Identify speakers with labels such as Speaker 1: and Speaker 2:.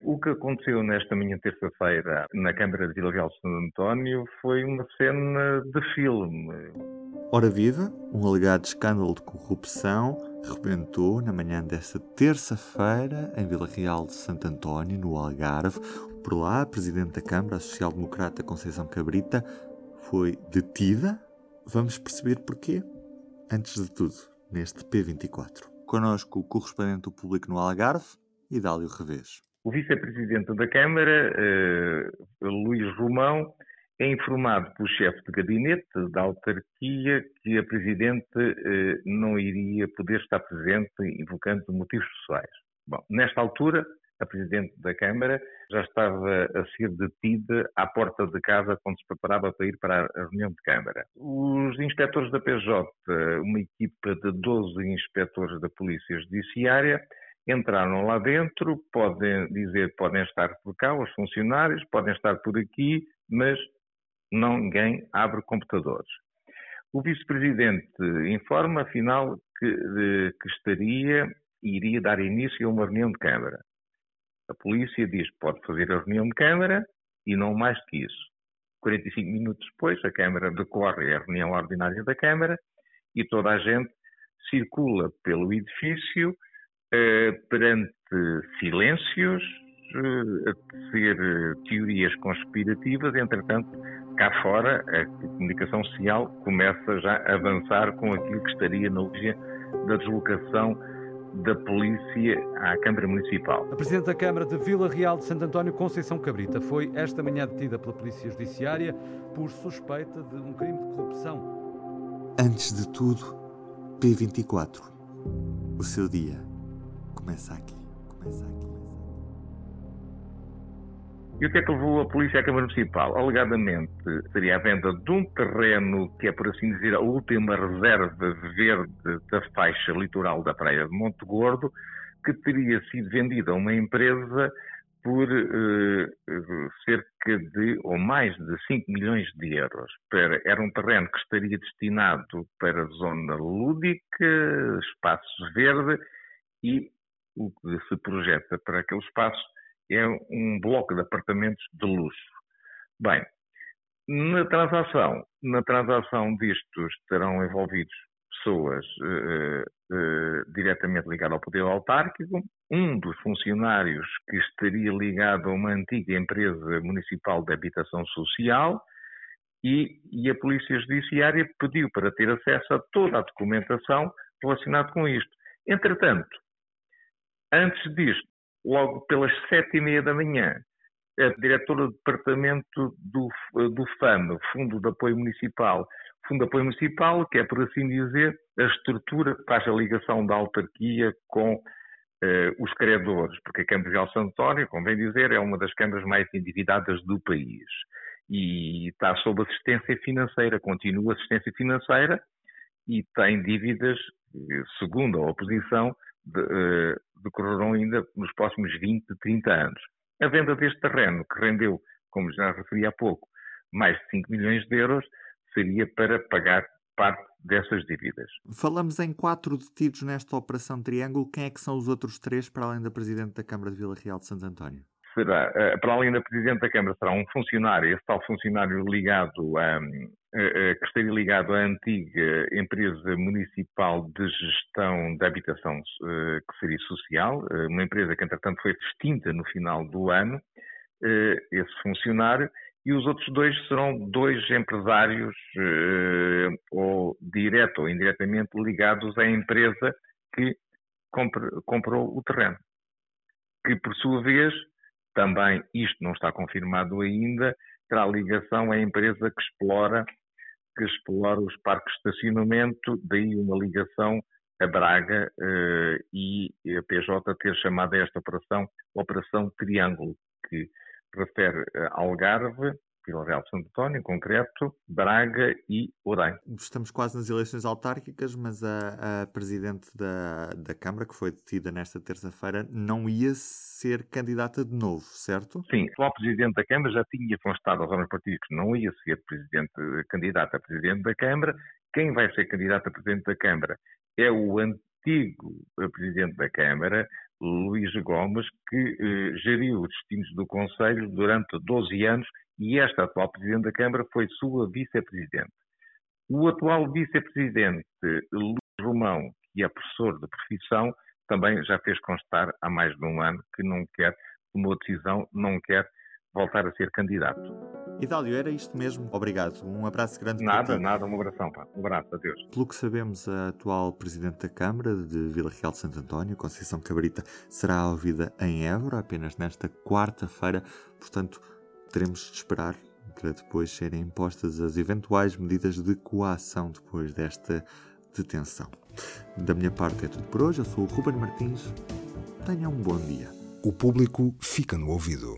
Speaker 1: O que aconteceu nesta manhã terça-feira na Câmara de Vila Real de Santo António foi uma cena de filme.
Speaker 2: Ora viva, um alegado escândalo de corrupção rebentou na manhã desta terça-feira em Vila Real de Santo António, no Algarve. Por lá, a Presidente da Câmara, a social-democrata Conceição Cabrita, foi detida. Vamos perceber porquê? Antes de tudo, neste P24. Conosco o correspondente do público no Algarve, Idálio Revés.
Speaker 1: O vice-presidente da Câmara, uh, Luís Romão, é informado pelo chefe de gabinete da autarquia que a Presidente uh, não iria poder estar presente, invocando motivos pessoais. Bom, nesta altura, a Presidente da Câmara já estava a ser detida à porta de casa quando se preparava para ir para a reunião de Câmara. Os inspectores da PJ, uma equipa de 12 inspectores da Polícia Judiciária, entraram lá dentro, podem dizer podem estar por cá, os funcionários, podem estar por aqui, mas não, ninguém abre computadores. O vice-presidente informa, afinal, que, que estaria e iria dar início a uma reunião de Câmara. A polícia diz que pode fazer a reunião de Câmara e não mais que isso. 45 minutos depois, a Câmara decorre a reunião ordinária da Câmara e toda a gente circula pelo edifício perante silêncios, eh, a tecer eh, teorias conspirativas, entretanto, cá fora, a comunicação social começa já a avançar com aquilo que estaria na origem da deslocação da polícia à Câmara Municipal.
Speaker 3: A Presidente da Câmara de Vila Real de Santo António, Conceição Cabrita, foi esta manhã detida pela Polícia Judiciária por suspeita de um crime de corrupção.
Speaker 2: Antes de tudo, P24. O seu dia começa aqui. Começa aqui.
Speaker 1: E o que é que levou a polícia à Câmara Municipal? Alegadamente, seria a venda de um terreno que é, por assim dizer, a última reserva verde da faixa litoral da Praia de Monte Gordo, que teria sido vendida a uma empresa por uh, cerca de, ou mais de 5 milhões de euros. Era um terreno que estaria destinado para zona lúdica, espaço verde e o que se projeta para aquele espaço é um bloco de apartamentos de luxo. Bem, na transação, na transação disto estarão envolvidos pessoas uh, uh, diretamente ligadas ao poder autárquico, um dos funcionários que estaria ligado a uma antiga empresa municipal de habitação social e, e a Polícia Judiciária pediu para ter acesso a toda a documentação relacionada com isto. Entretanto, antes disto, logo pelas sete e meia da manhã, a diretora do departamento do, do FAM, Fundo de Apoio Municipal, Fundo de Apoio Municipal, que é, por assim dizer, a estrutura que faz a ligação da autarquia com eh, os credores, porque a Câmara de Real Santo convém dizer, é uma das câmaras mais endividadas do país. E está sob assistência financeira, continua assistência financeira e tem dívidas, segundo a oposição, de, uh, decorrerão ainda nos próximos 20, 30 anos. A venda deste terreno, que rendeu, como já referi há pouco, mais de 5 milhões de euros, seria para pagar parte dessas dívidas.
Speaker 2: Falamos em quatro detidos nesta Operação Triângulo. Quem é que são os outros três, para além da Presidente da Câmara de Vila Real de Santo António?
Speaker 1: Será, eh, para além da Presidente da Câmara, será um funcionário, esse tal funcionário ligado a, eh, que estaria ligado à antiga empresa municipal de gestão da habitação, eh, que seria social, eh, uma empresa que, entretanto, foi extinta no final do ano, esse funcionário, e os outros dois serão dois empresários, ou direto ou indiretamente ligados à empresa que comprou o terreno. Que, por sua vez, também, isto não está confirmado ainda, terá ligação à empresa que explora, que explora os parques de estacionamento, daí uma ligação a Braga eh, e a PJ ter chamado esta operação Operação Triângulo, que refere Algarve, Vila Real de Santo António, em concreto, Braga e Orem.
Speaker 2: Estamos quase nas eleições autárquicas, mas a, a Presidente da, da Câmara, que foi detida nesta terça-feira, não ia ser candidata de novo, certo?
Speaker 1: Sim, o atual Presidente da Câmara já tinha constado aos homens partidos que não ia ser presidente, candidata a Presidente da Câmara. Quem vai ser candidato a Presidente da Câmara é o antigo Presidente da Câmara, Luís Gomes, que eh, geriu os destinos do Conselho durante 12 anos e esta atual Presidente da Câmara foi sua Vice-Presidente. O atual Vice-Presidente, Luís Romão, que é professor de profissão, também já fez constar há mais de um ano que não quer, tomou decisão, não quer voltar a ser candidato.
Speaker 2: Idálio, era isto mesmo. Obrigado. Um abraço grande
Speaker 1: Nada, para nada, um abração, pá. Um abraço, adeus.
Speaker 2: Pelo que sabemos, a atual Presidente da Câmara de Vila Real de Santo António, Conceição Cabrita, será ouvida em Évora apenas nesta quarta-feira. Portanto, teremos de esperar para depois serem impostas as eventuais medidas de coação depois desta detenção. Da minha parte é tudo por hoje. Eu sou o Ruben Martins. Tenha um bom dia.
Speaker 4: O público fica no ouvido.